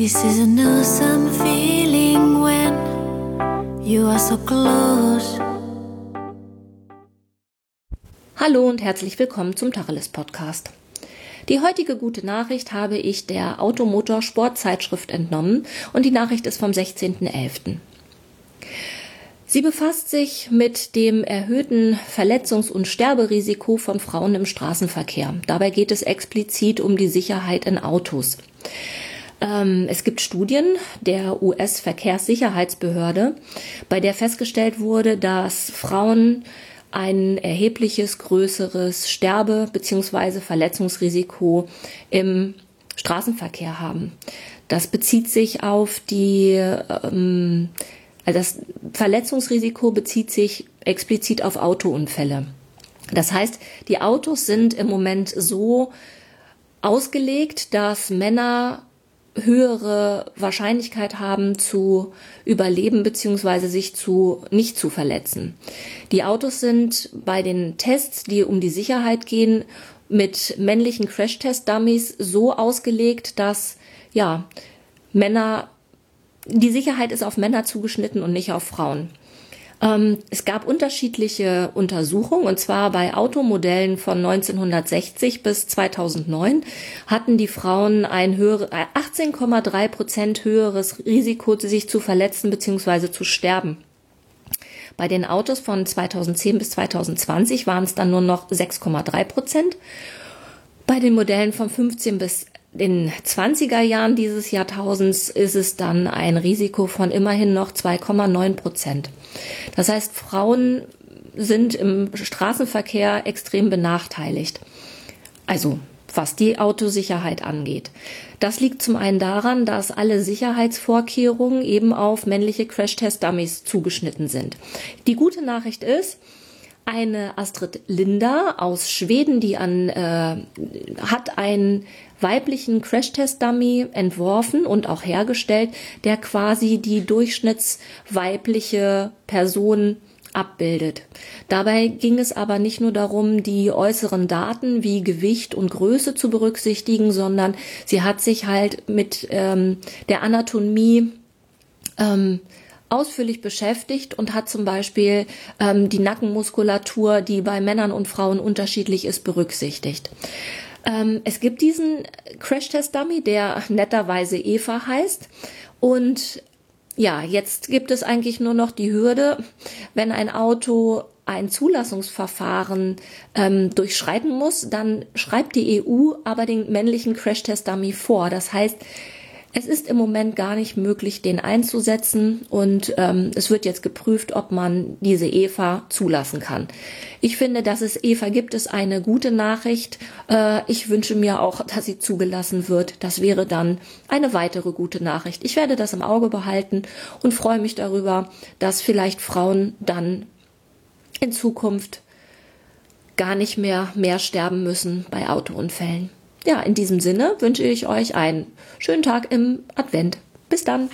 This is an awesome feeling when you are so close. Hallo und herzlich willkommen zum Tacheles Podcast. Die heutige gute Nachricht habe ich der Automotor Sportzeitschrift entnommen und die Nachricht ist vom 16.11. Sie befasst sich mit dem erhöhten Verletzungs- und Sterberisiko von Frauen im Straßenverkehr. Dabei geht es explizit um die Sicherheit in Autos. Ähm, es gibt Studien der US-Verkehrssicherheitsbehörde, bei der festgestellt wurde, dass Frauen ein erhebliches größeres Sterbe- bzw. Verletzungsrisiko im Straßenverkehr haben. Das bezieht sich auf die, ähm, also das Verletzungsrisiko bezieht sich explizit auf Autounfälle. Das heißt, die Autos sind im Moment so ausgelegt, dass Männer höhere Wahrscheinlichkeit haben zu überleben beziehungsweise sich zu nicht zu verletzen. Die Autos sind bei den Tests, die um die Sicherheit gehen, mit männlichen Crash-Test-Dummies so ausgelegt, dass ja Männer die Sicherheit ist auf Männer zugeschnitten und nicht auf Frauen. Ähm, es gab unterschiedliche Untersuchungen und zwar bei Automodellen von 1960 bis 2009 hatten die Frauen ein höhere, 18,3 äh, Prozent höheres Risiko, sich zu verletzen bzw. zu sterben. Bei den Autos von 2010 bis 2020 waren es dann nur noch 6,3 Prozent. Bei den Modellen von 15 bis den 20er Jahren dieses Jahrtausends ist es dann ein Risiko von immerhin noch 2,9 Prozent. Das heißt, Frauen sind im Straßenverkehr extrem benachteiligt. Also was die Autosicherheit angeht. Das liegt zum einen daran, dass alle Sicherheitsvorkehrungen eben auf männliche Crash-Test-Dummies zugeschnitten sind. Die gute Nachricht ist, eine Astrid Linda aus Schweden, die an äh, hat einen weiblichen Crash-Test-Dummy entworfen und auch hergestellt, der quasi die durchschnittsweibliche Person abbildet. Dabei ging es aber nicht nur darum, die äußeren Daten wie Gewicht und Größe zu berücksichtigen, sondern sie hat sich halt mit ähm, der Anatomie ähm, ausführlich beschäftigt und hat zum Beispiel ähm, die Nackenmuskulatur, die bei Männern und Frauen unterschiedlich ist, berücksichtigt. Ähm, es gibt diesen Crash-Test-Dummy, der netterweise Eva heißt. Und ja, jetzt gibt es eigentlich nur noch die Hürde, wenn ein Auto ein Zulassungsverfahren ähm, durchschreiten muss, dann schreibt die EU aber den männlichen Crash-Test-Dummy vor. Das heißt, es ist im Moment gar nicht möglich, den einzusetzen und ähm, es wird jetzt geprüft, ob man diese EVA zulassen kann. Ich finde, dass es EVA gibt, ist eine gute Nachricht. Äh, ich wünsche mir auch, dass sie zugelassen wird. Das wäre dann eine weitere gute Nachricht. Ich werde das im Auge behalten und freue mich darüber, dass vielleicht Frauen dann in Zukunft gar nicht mehr mehr sterben müssen bei Autounfällen ja, in diesem Sinne wünsche ich euch einen schönen Tag im Advent. Bis dann.